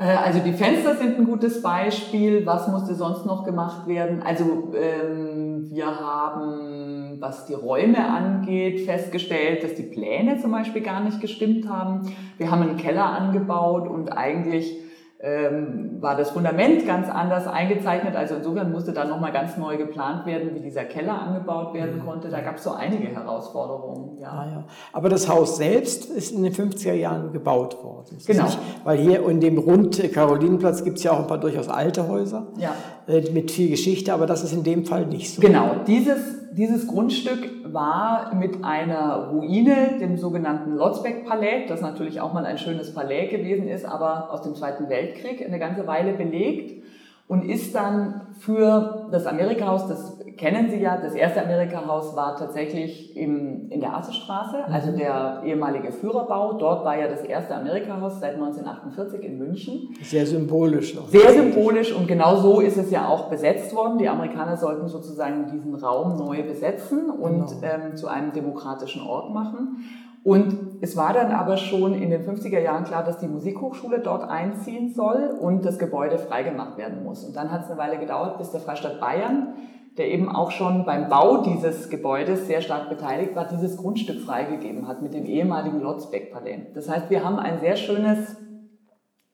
Speaker 3: Äh, Also die Fenster sind ein gutes Beispiel. Was musste sonst noch gemacht werden? Also ähm, wir haben, was die Räume angeht, festgestellt, dass die Pläne zum Beispiel gar nicht gestimmt haben. Wir haben einen Keller angebaut und eigentlich ähm, war das Fundament ganz anders eingezeichnet. Also insofern musste dann nochmal ganz neu geplant werden, wie dieser Keller angebaut werden mhm. konnte. Da gab es so einige Herausforderungen.
Speaker 2: Ja. Ah, ja. Aber das Haus selbst ist in den 50er Jahren gebaut worden.
Speaker 3: Genau.
Speaker 2: Nicht, weil hier in dem Rund Karolinenplatz gibt es ja auch ein paar durchaus alte Häuser
Speaker 3: ja.
Speaker 2: Äh, mit viel Geschichte, aber das ist in dem Fall nicht so.
Speaker 3: Genau. Dieses dieses Grundstück war mit einer Ruine, dem sogenannten Lotzbeck-Palais, das natürlich auch mal ein schönes Palais gewesen ist, aber aus dem Zweiten Weltkrieg eine ganze Weile belegt und ist dann für das Amerika-Haus, das kennen Sie ja, das erste Amerika-Haus war tatsächlich im, in der Assestraße, mhm. also der ehemalige Führerbau. Dort war ja das erste Amerika-Haus seit 1948 in München.
Speaker 2: Sehr symbolisch.
Speaker 3: Auch Sehr symbolisch und genau so ist es ja auch besetzt worden. Die Amerikaner sollten sozusagen diesen Raum neu besetzen und genau. ähm, zu einem demokratischen Ort machen. Und es war dann aber schon in den 50er Jahren klar, dass die Musikhochschule dort einziehen soll und das Gebäude freigemacht werden muss. Und dann hat es eine Weile gedauert, bis der Freistaat Bayern, der eben auch schon beim Bau dieses Gebäudes sehr stark beteiligt war, dieses Grundstück freigegeben hat mit dem ehemaligen Lotzbeck-Palais. Das heißt, wir haben ein sehr schönes,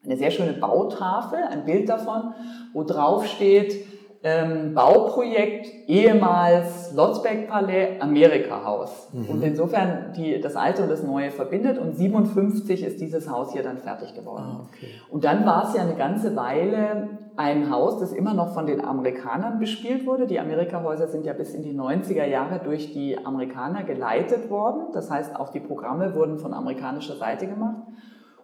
Speaker 3: eine sehr schöne Bautafel, ein Bild davon, wo drauf steht, ähm, Bauprojekt ehemals Lotzbeck-Palais, Amerika-Haus. Mhm. Und insofern die, das Alte und das Neue verbindet und 57 ist dieses Haus hier dann fertig geworden. Ah, okay. Und dann war es ja eine ganze Weile ein Haus, das immer noch von den Amerikanern bespielt wurde. Die Amerika-Häuser sind ja bis in die 90er Jahre durch die Amerikaner geleitet worden. Das heißt, auch die Programme wurden von amerikanischer Seite gemacht.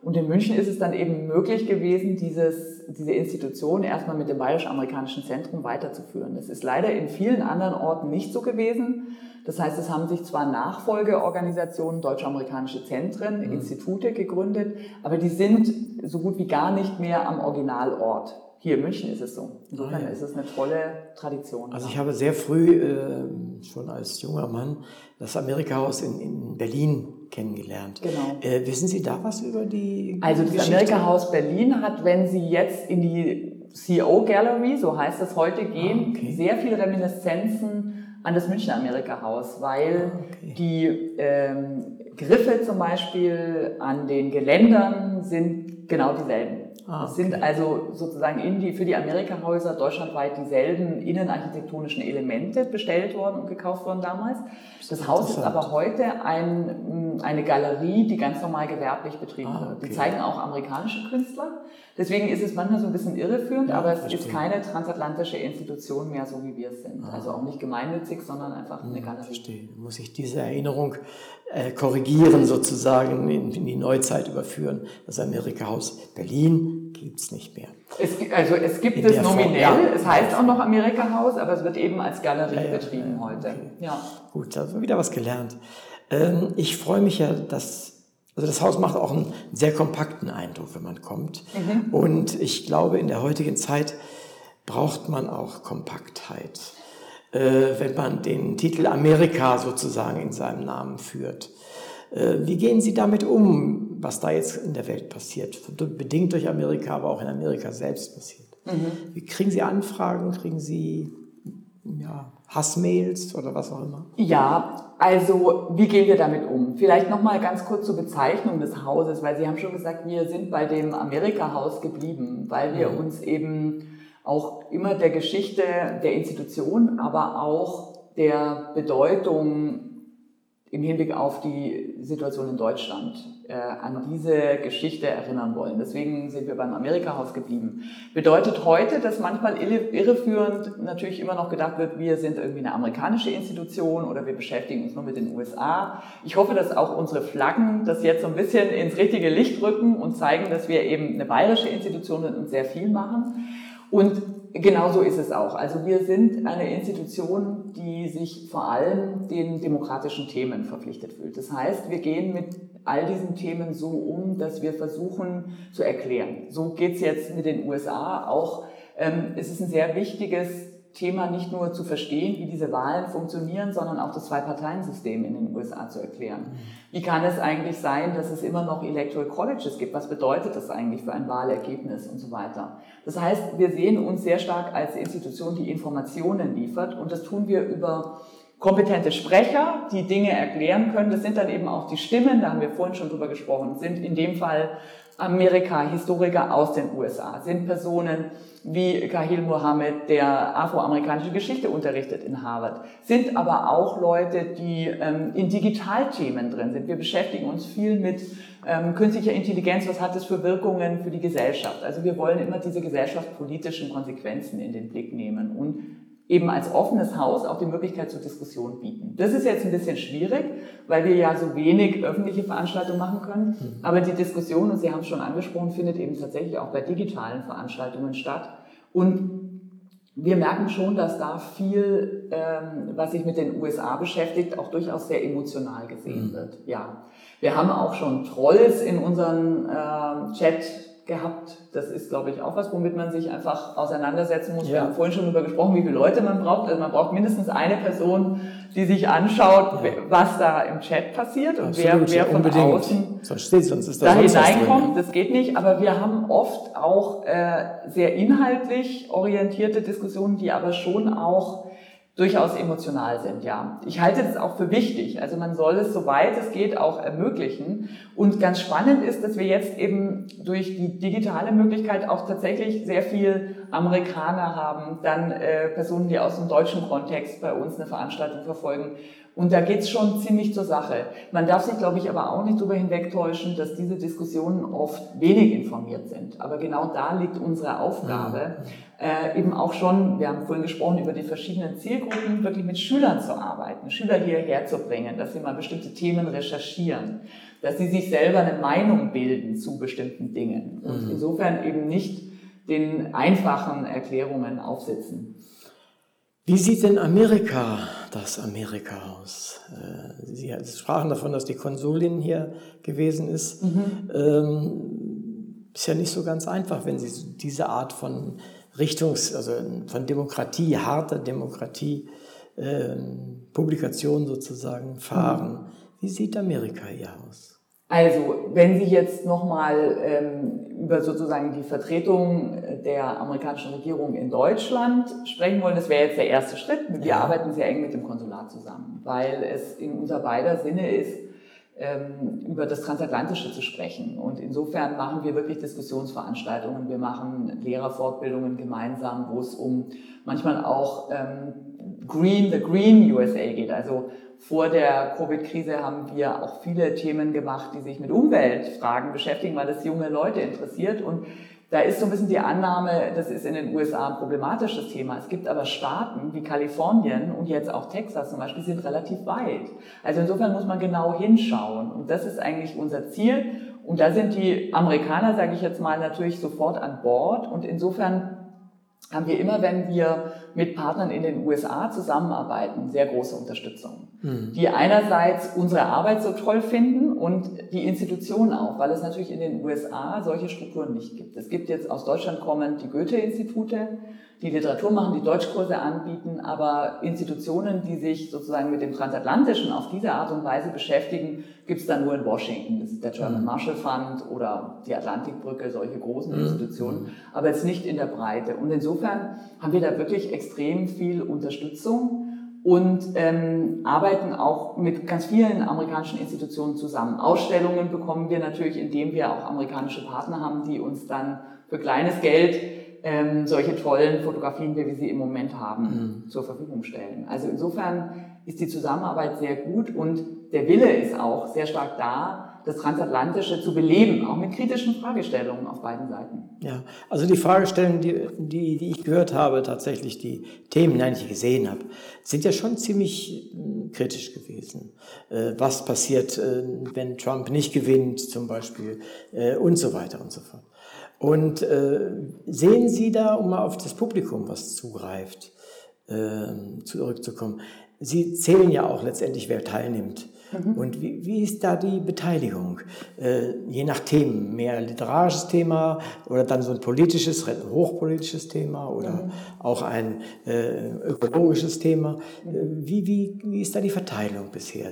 Speaker 3: Und in München ist es dann eben möglich gewesen, dieses, diese Institution erstmal mit dem Bayerisch-Amerikanischen Zentrum weiterzuführen. Das ist leider in vielen anderen Orten nicht so gewesen. Das heißt, es haben sich zwar Nachfolgeorganisationen, deutsch-amerikanische Zentren, mhm. Institute gegründet, aber die sind so gut wie gar nicht mehr am Originalort. Hier in München ist es so. Insofern ah, ja. ist es eine tolle Tradition.
Speaker 2: Also ich habe sehr früh, äh, schon als junger Mann, das Amerika-Haus in, in Berlin kennengelernt.
Speaker 3: Genau.
Speaker 2: Äh, wissen Sie da was über die
Speaker 3: Also das Amerika-Haus Berlin hat, wenn Sie jetzt in die CO Gallery, so heißt das heute, gehen, ah, okay. sehr viele Reminiszenzen an das Münchner Amerika-Haus, weil ah, okay. die ähm, Griffe zum Beispiel an den Geländern sind genau dieselben. Ah, okay. Es sind also sozusagen in die, für die Amerika-Häuser deutschlandweit dieselben innenarchitektonischen Elemente bestellt worden und gekauft worden damals. Das Haus ist aber heute ein, eine Galerie, die ganz normal gewerblich betrieben ah, wird. Die zeigen auch amerikanische Künstler. Deswegen ist es manchmal so ein bisschen irreführend, ja, aber es verstehe. ist keine transatlantische Institution mehr, so wie wir es sind. Ah. Also auch nicht gemeinnützig, sondern einfach eine hm, Galerie.
Speaker 2: Verstehe. Muss ich diese Erinnerung äh, korrigieren, sozusagen in, in, die Neuzeit überführen. Das Amerika-Haus Berlin gibt's nicht mehr.
Speaker 3: Es, also es gibt in es nominell, ja. es heißt auch noch Amerika-Haus, aber es wird eben als Galerie ja, betrieben heute. Okay.
Speaker 2: Ja. Gut, da haben wir wieder was gelernt. Ähm, ich freue mich ja, dass also das Haus macht auch einen sehr kompakten Eindruck, wenn man kommt. Mhm. Und ich glaube, in der heutigen Zeit braucht man auch Kompaktheit, wenn man den Titel Amerika sozusagen in seinem Namen führt. Äh, wie gehen Sie damit um, was da jetzt in der Welt passiert? Bedingt durch Amerika, aber auch in Amerika selbst passiert. Mhm. Wie kriegen Sie Anfragen? Kriegen Sie ja, Hassmails oder was auch immer?
Speaker 3: Ja, also wie gehen wir damit um? Vielleicht nochmal ganz kurz zur Bezeichnung des Hauses, weil Sie haben schon gesagt, wir sind bei dem Amerika-Haus geblieben, weil wir mhm. uns eben auch immer der Geschichte der Institution, aber auch der Bedeutung im Hinblick auf die Situation in Deutschland äh, an diese Geschichte erinnern wollen. Deswegen sind wir beim Amerika-Haus geblieben. Bedeutet heute, dass manchmal irreführend natürlich immer noch gedacht wird, wir sind irgendwie eine amerikanische Institution oder wir beschäftigen uns nur mit den USA. Ich hoffe, dass auch unsere Flaggen das jetzt so ein bisschen ins richtige Licht rücken und zeigen, dass wir eben eine bayerische Institution sind und sehr viel machen. Und Genau so ist es auch. Also wir sind eine Institution, die sich vor allem den demokratischen Themen verpflichtet fühlt. Das heißt, wir gehen mit all diesen Themen so um, dass wir versuchen zu erklären. So geht's jetzt mit den USA auch. Ähm, es ist ein sehr wichtiges Thema nicht nur zu verstehen, wie diese Wahlen funktionieren, sondern auch das Zwei-Parteien-System in den USA zu erklären. Wie kann es eigentlich sein, dass es immer noch Electoral Colleges gibt? Was bedeutet das eigentlich für ein Wahlergebnis und so weiter? Das heißt, wir sehen uns sehr stark als Institution, die Informationen liefert und das tun wir über kompetente Sprecher, die Dinge erklären können. Das sind dann eben auch die Stimmen, da haben wir vorhin schon drüber gesprochen, sind in dem Fall Amerika-Historiker aus den USA, sind Personen wie Kahil Mohammed, der afroamerikanische Geschichte unterrichtet in Harvard, sind aber auch Leute, die ähm, in Digitalthemen drin sind. Wir beschäftigen uns viel mit ähm, künstlicher Intelligenz, was hat das für Wirkungen für die Gesellschaft. Also wir wollen immer diese gesellschaftspolitischen Konsequenzen in den Blick nehmen und eben als offenes Haus auch die Möglichkeit zur Diskussion bieten. Das ist jetzt ein bisschen schwierig, weil wir ja so wenig öffentliche Veranstaltungen machen können. Mhm. Aber die Diskussion, und Sie haben es schon angesprochen, findet eben tatsächlich auch bei digitalen Veranstaltungen statt. Und wir merken schon, dass da viel, ähm, was sich mit den USA beschäftigt, auch durchaus sehr emotional gesehen mhm. wird. Ja, wir haben auch schon Trolls in unseren äh, Chat gehabt. Das ist, glaube ich, auch was, womit man sich einfach auseinandersetzen muss. Ja. Wir haben vorhin schon darüber gesprochen, wie viele Leute man braucht. Also man braucht mindestens eine Person, die sich anschaut, ja. was da im Chat passiert und Absolut, wer, wer von unbedingt. außen sonst steht, sonst ist da, da hineinkommt. Das geht nicht, aber wir haben oft auch äh, sehr inhaltlich orientierte Diskussionen, die aber schon auch durchaus emotional sind, ja. Ich halte das auch für wichtig. Also man soll es, soweit es geht, auch ermöglichen. Und ganz spannend ist, dass wir jetzt eben durch die digitale Möglichkeit auch tatsächlich sehr viel Amerikaner haben, dann äh, Personen, die aus dem deutschen Kontext bei uns eine Veranstaltung verfolgen. Und da geht's schon ziemlich zur Sache. Man darf sich, glaube ich, aber auch nicht darüber hinwegtäuschen, dass diese Diskussionen oft wenig informiert sind. Aber genau da liegt unsere Aufgabe, äh, eben auch schon, wir haben vorhin gesprochen über die verschiedenen Zielgruppen, wirklich mit Schülern zu arbeiten, Schüler hierher zu bringen, dass sie mal bestimmte Themen recherchieren, dass sie sich selber eine Meinung bilden zu bestimmten Dingen und mhm. insofern eben nicht den einfachen Erklärungen aufsitzen.
Speaker 2: Wie sieht denn Amerika, das Amerika aus? Äh, sie sprachen davon, dass die Konsulin hier gewesen ist. Mhm. Ähm, ist ja nicht so ganz einfach, wenn Sie diese Art von Richtungs-, also von Demokratie, harter Demokratie, ähm, Publikation sozusagen fahren. Wie sieht Amerika hier aus?
Speaker 3: Also, wenn Sie jetzt nochmal ähm, über sozusagen die Vertretung der amerikanischen Regierung in Deutschland sprechen wollen, das wäre jetzt der erste Schritt. Wir ja. arbeiten sehr eng mit dem Konsulat zusammen, weil es in unser beider Sinne ist, ähm, über das Transatlantische zu sprechen. Und insofern machen wir wirklich Diskussionsveranstaltungen. Wir machen Lehrerfortbildungen gemeinsam, wo es um manchmal auch ähm, Green, the Green USA geht, also vor der Covid-Krise haben wir auch viele Themen gemacht, die sich mit Umweltfragen beschäftigen, weil das junge Leute interessiert. Und da ist so ein bisschen die Annahme, das ist in den USA ein problematisches Thema. Es gibt aber Staaten wie Kalifornien und jetzt auch Texas zum Beispiel, sind relativ weit. Also insofern muss man genau hinschauen. Und das ist eigentlich unser Ziel. Und da sind die Amerikaner, sage ich jetzt mal, natürlich sofort an Bord. Und insofern haben wir immer, wenn wir mit Partnern in den USA zusammenarbeiten, sehr große Unterstützung. Mhm. Die einerseits unsere Arbeit so toll finden und die Institutionen auch, weil es natürlich in den USA solche Strukturen nicht gibt. Es gibt jetzt aus Deutschland kommend die Goethe-Institute, die Literatur machen, die Deutschkurse anbieten, aber Institutionen, die sich sozusagen mit dem Transatlantischen auf diese Art und Weise beschäftigen, gibt es dann nur in Washington. Das ist der German mhm. Marshall Fund oder die Atlantikbrücke, solche großen mhm. Institutionen, aber jetzt nicht in der Breite. Und insofern haben wir da wirklich extrem viel Unterstützung und ähm, arbeiten auch mit ganz vielen amerikanischen Institutionen zusammen. Ausstellungen bekommen wir natürlich, indem wir auch amerikanische Partner haben, die uns dann für kleines Geld ähm, solche tollen Fotografien, wie wir sie im Moment haben, mhm. zur Verfügung stellen. Also insofern ist die Zusammenarbeit sehr gut und der Wille ist auch sehr stark da, das Transatlantische zu beleben, auch mit kritischen Fragestellungen auf beiden Seiten.
Speaker 2: Ja, also die Fragestellungen, die, die, die ich gehört habe, tatsächlich die Themen, die ich gesehen habe, sind ja schon ziemlich hm, kritisch gewesen. Äh, was passiert, äh, wenn Trump nicht gewinnt, zum Beispiel, äh, und so weiter und so fort. Und äh, sehen Sie da, um mal auf das Publikum was zugreift, äh, zurückzukommen, Sie zählen ja auch letztendlich, wer teilnimmt. Mhm. Und wie, wie ist da die Beteiligung? Äh, je nach Themen, mehr literarisches Thema oder dann so ein politisches, hochpolitisches Thema oder mhm. auch ein äh, ökologisches Thema. Äh, wie, wie, wie ist da die Verteilung bisher?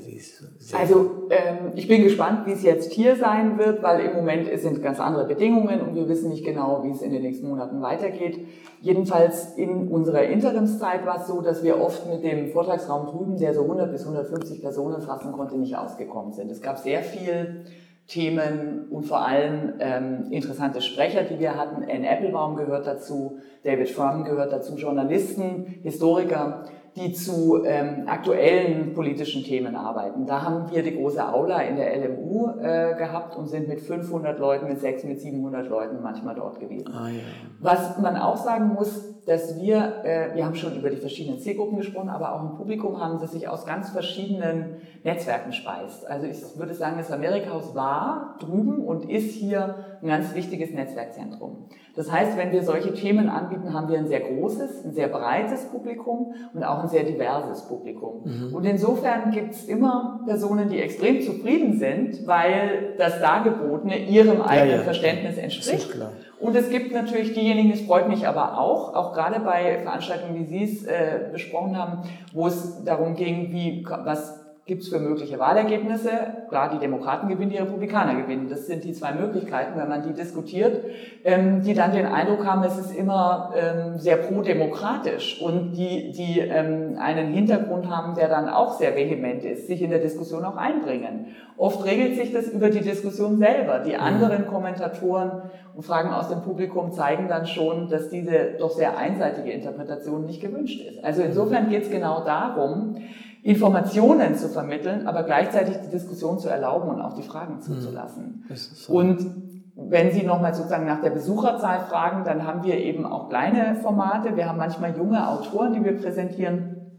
Speaker 3: also ähm, ich bin gespannt, wie es jetzt hier sein wird, weil im Moment sind ganz andere Bedingungen und wir wissen nicht genau, wie es in den nächsten Monaten weitergeht. Jedenfalls in unserer Interimszeit war es so, dass wir oft mit dem Vortragsraum drüben, der so 100 bis 150 Personen fassen konnte, nicht ausgekommen sind. Es gab sehr viel Themen und vor allem ähm, interessante Sprecher, die wir hatten. Anne Applebaum gehört dazu, David Frum gehört dazu, Journalisten, Historiker die zu ähm, aktuellen politischen Themen arbeiten. Da haben wir die große Aula in der LMU äh, gehabt und sind mit 500 Leuten, mit 600, mit 700 Leuten manchmal dort gewesen. Ah, ja. Was man auch sagen muss, dass wir, äh, wir haben schon über die verschiedenen Zielgruppen gesprochen, aber auch im Publikum haben, das sich aus ganz verschiedenen Netzwerken speist. Also ich würde sagen, das Amerikahaus war drüben und ist hier ein ganz wichtiges Netzwerkzentrum. Das heißt, wenn wir solche Themen anbieten, haben wir ein sehr großes, ein sehr breites Publikum und auch ein sehr diverses Publikum. Mhm. Und insofern gibt es immer Personen, die extrem zufrieden sind, weil das Dargebotene ihrem eigenen ja, ja. Verständnis entspricht. Und es gibt natürlich diejenigen, das freut mich aber auch, auch gerade bei Veranstaltungen, wie Sie es äh, besprochen haben, wo es darum ging, wie was gibt es für mögliche Wahlergebnisse? Klar, die Demokraten gewinnen, die Republikaner gewinnen. Das sind die zwei Möglichkeiten, wenn man die diskutiert, ähm, die dann den Eindruck haben, es ist immer ähm, sehr pro-demokratisch und die, die ähm, einen Hintergrund haben, der dann auch sehr vehement ist, sich in der Diskussion auch einbringen. Oft regelt sich das über die Diskussion selber. Die mhm. anderen Kommentatoren und Fragen aus dem Publikum zeigen dann schon, dass diese doch sehr einseitige Interpretation nicht gewünscht ist. Also insofern geht es genau darum, Informationen zu vermitteln, aber gleichzeitig die Diskussion zu erlauben und auch die Fragen zuzulassen. Mhm. So. Und wenn Sie nochmal sozusagen nach der Besucherzahl fragen, dann haben wir eben auch kleine Formate. Wir haben manchmal junge Autoren, die wir präsentieren.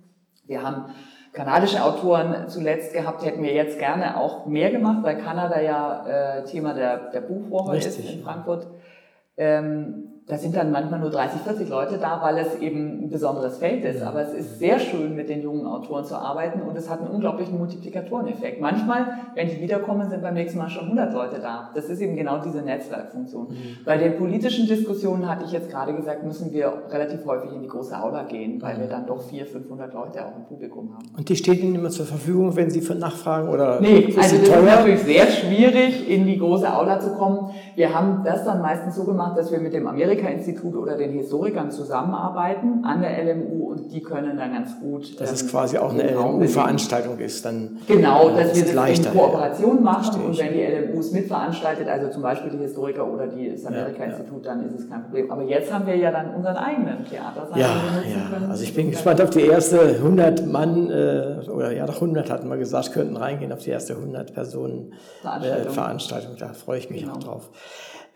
Speaker 3: Wir haben kanadische Autoren zuletzt gehabt, hätten wir jetzt gerne auch mehr gemacht, weil Kanada ja äh, Thema der, der Buchwoche ist in Frankfurt. Ähm, da sind dann manchmal nur 30, 40 Leute da, weil es eben ein besonderes Feld ist. Aber es ist sehr schön, mit den jungen Autoren zu arbeiten und es hat einen unglaublichen Multiplikatoreneffekt. Manchmal, wenn die wiederkommen, sind beim nächsten Mal schon 100 Leute da. Das ist eben genau diese Netzwerkfunktion. Mhm. Bei den politischen Diskussionen hatte ich jetzt gerade gesagt, müssen wir relativ häufig in die große Aula gehen, weil mhm. wir dann doch 400, 500 Leute auch im Publikum haben.
Speaker 2: Und die stehen Ihnen immer zur Verfügung, wenn Sie nachfragen oder?
Speaker 3: Nee, also das teuer? ist natürlich sehr schwierig, in die große Aula zu kommen. Wir haben das dann meistens so gemacht, dass wir mit dem Amerika Amerika-Institut oder den Historikern zusammenarbeiten an der LMU und die können dann ganz gut.
Speaker 2: Dass ähm, es quasi auch eine LMU-Veranstaltung ist, dann.
Speaker 3: Genau, dass wir das leichter, in Kooperation machen und wenn die LMU es mitveranstaltet, also zum Beispiel die Historiker oder das Amerika-Institut, ja, ja. dann ist es kein Problem. Aber jetzt haben wir ja dann unseren eigenen Theatersaal.
Speaker 2: Ja, ja. Also ich bin gespannt auf die erste 100 Mann, äh, oder ja doch 100 hatten wir gesagt, könnten reingehen auf die erste 100 Personen Veranstaltung. Äh, Veranstaltung. Da freue ich mich genau. auch drauf.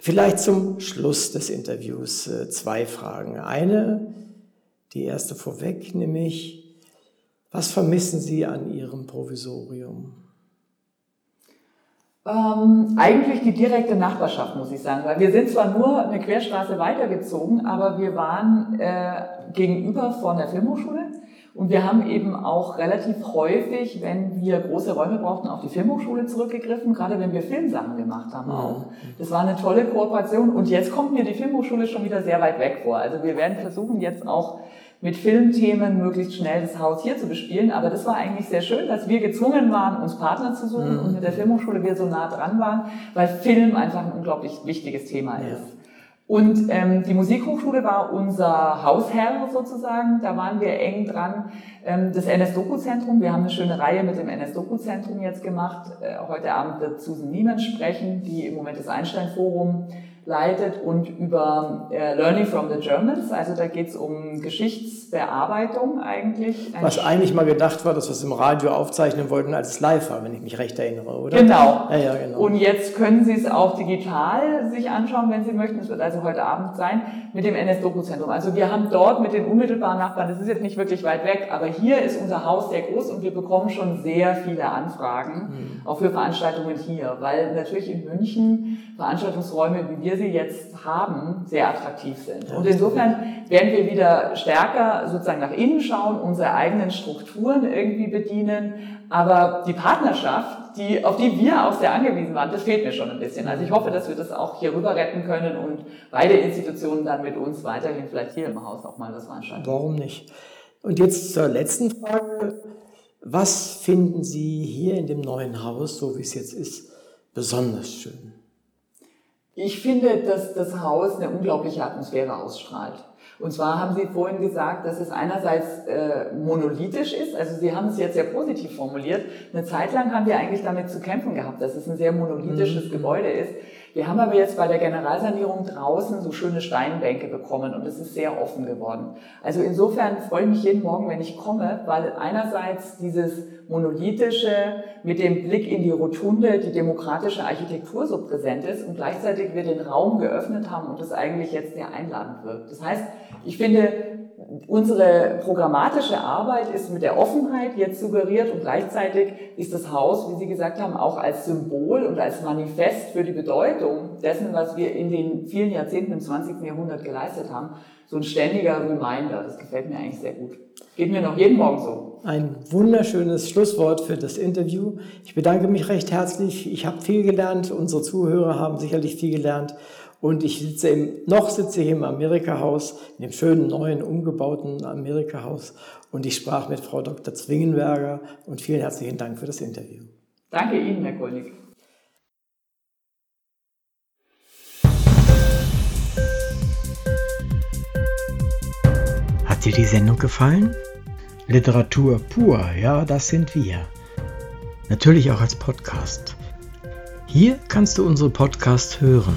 Speaker 2: Vielleicht zum Schluss des Interviews äh, zwei Fragen. Eine, die erste vorweg, nämlich, was vermissen Sie an Ihrem Provisorium?
Speaker 3: Ähm, eigentlich die direkte Nachbarschaft, muss ich sagen, weil wir sind zwar nur eine Querstraße weitergezogen, aber wir waren äh, gegenüber von der Filmhochschule und wir haben eben auch relativ häufig, wenn wir große Räume brauchten, auf die Filmhochschule zurückgegriffen, gerade wenn wir Filmsachen gemacht haben auch. Das war eine tolle Kooperation und jetzt kommt mir die Filmhochschule schon wieder sehr weit weg vor. Also wir werden versuchen jetzt auch mit Filmthemen möglichst schnell das Haus hier zu bespielen. Aber das war eigentlich sehr schön, dass wir gezwungen waren, uns Partner zu suchen mhm. und mit der Filmhochschule wir so nah dran waren, weil Film einfach ein unglaublich wichtiges Thema ist. Und ähm, die Musikhochschule war unser Hausherr sozusagen. Da waren wir eng dran. Ähm, das NS-Doku-Zentrum, wir haben eine schöne Reihe mit dem NS-Doku-Zentrum jetzt gemacht. Äh, heute Abend wird Susan Niemann sprechen, die im Moment das Einstein-Forum leitet und über äh, Learning from the Germans. Also da geht es um Geschichtsbearbeitung eigentlich.
Speaker 2: Was eigentlich mal gedacht war, dass wir es im Radio aufzeichnen wollten, als es live war, wenn ich mich recht erinnere, oder?
Speaker 3: Genau. Ja, ja, genau. Und jetzt können Sie es auch digital sich anschauen, wenn Sie möchten. Es wird also heute Abend sein mit dem NS-Doku-Zentrum. Also wir haben dort mit den unmittelbaren Nachbarn, das ist jetzt nicht wirklich weit weg, aber hier ist unser Haus sehr groß und wir bekommen schon sehr viele Anfragen, mhm. auch für Veranstaltungen hier, weil natürlich in München Veranstaltungsräume, wie wir wir sie jetzt haben, sehr attraktiv sind. Und insofern werden wir wieder stärker sozusagen nach innen schauen, unsere eigenen Strukturen irgendwie bedienen. Aber die Partnerschaft, die, auf die wir auch sehr angewiesen waren, das fehlt mir schon ein bisschen. Also ich hoffe, dass wir das auch hier rüber retten können und beide Institutionen dann mit uns weiterhin vielleicht hier im Haus auch mal was veranstalten.
Speaker 2: Warum nicht? Und jetzt zur letzten Frage. Was finden Sie hier in dem neuen Haus, so wie es jetzt ist, besonders schön?
Speaker 3: Ich finde, dass das Haus eine unglaubliche Atmosphäre ausstrahlt. Und zwar haben Sie vorhin gesagt, dass es einerseits äh, monolithisch ist, also Sie haben es jetzt sehr positiv formuliert. Eine Zeit lang haben wir eigentlich damit zu kämpfen gehabt, dass es ein sehr monolithisches mhm. Gebäude ist. Wir haben aber jetzt bei der Generalsanierung draußen so schöne Steinbänke bekommen und es ist sehr offen geworden. Also insofern freue ich mich jeden Morgen, wenn ich komme, weil einerseits dieses monolithische mit dem Blick in die Rotunde, die demokratische Architektur so präsent ist und gleichzeitig wir den Raum geöffnet haben und es eigentlich jetzt sehr einladend wirkt. Das heißt, ich finde, unsere programmatische Arbeit ist mit der Offenheit jetzt suggeriert und gleichzeitig ist das Haus, wie Sie gesagt haben, auch als Symbol und als Manifest für die Bedeutung dessen, was wir in den vielen Jahrzehnten im 20. Jahrhundert geleistet haben, so ein ständiger Reminder. Das gefällt mir eigentlich sehr gut. Geht mir noch jeden Morgen so.
Speaker 2: Ein wunderschönes Schlusswort für das Interview. Ich bedanke mich recht herzlich. Ich habe viel gelernt. Unsere Zuhörer haben sicherlich viel gelernt. Und ich sitze im, noch sitze hier im Amerika-Haus, in dem schönen neuen umgebauten Amerika-Haus. Und ich sprach mit Frau Dr. Zwingenberger und vielen herzlichen Dank für das Interview.
Speaker 3: Danke Ihnen, Herr Kolnig.
Speaker 1: Hat dir die Sendung gefallen? Literatur pur, ja, das sind wir. Natürlich auch als Podcast. Hier kannst du unsere Podcasts hören.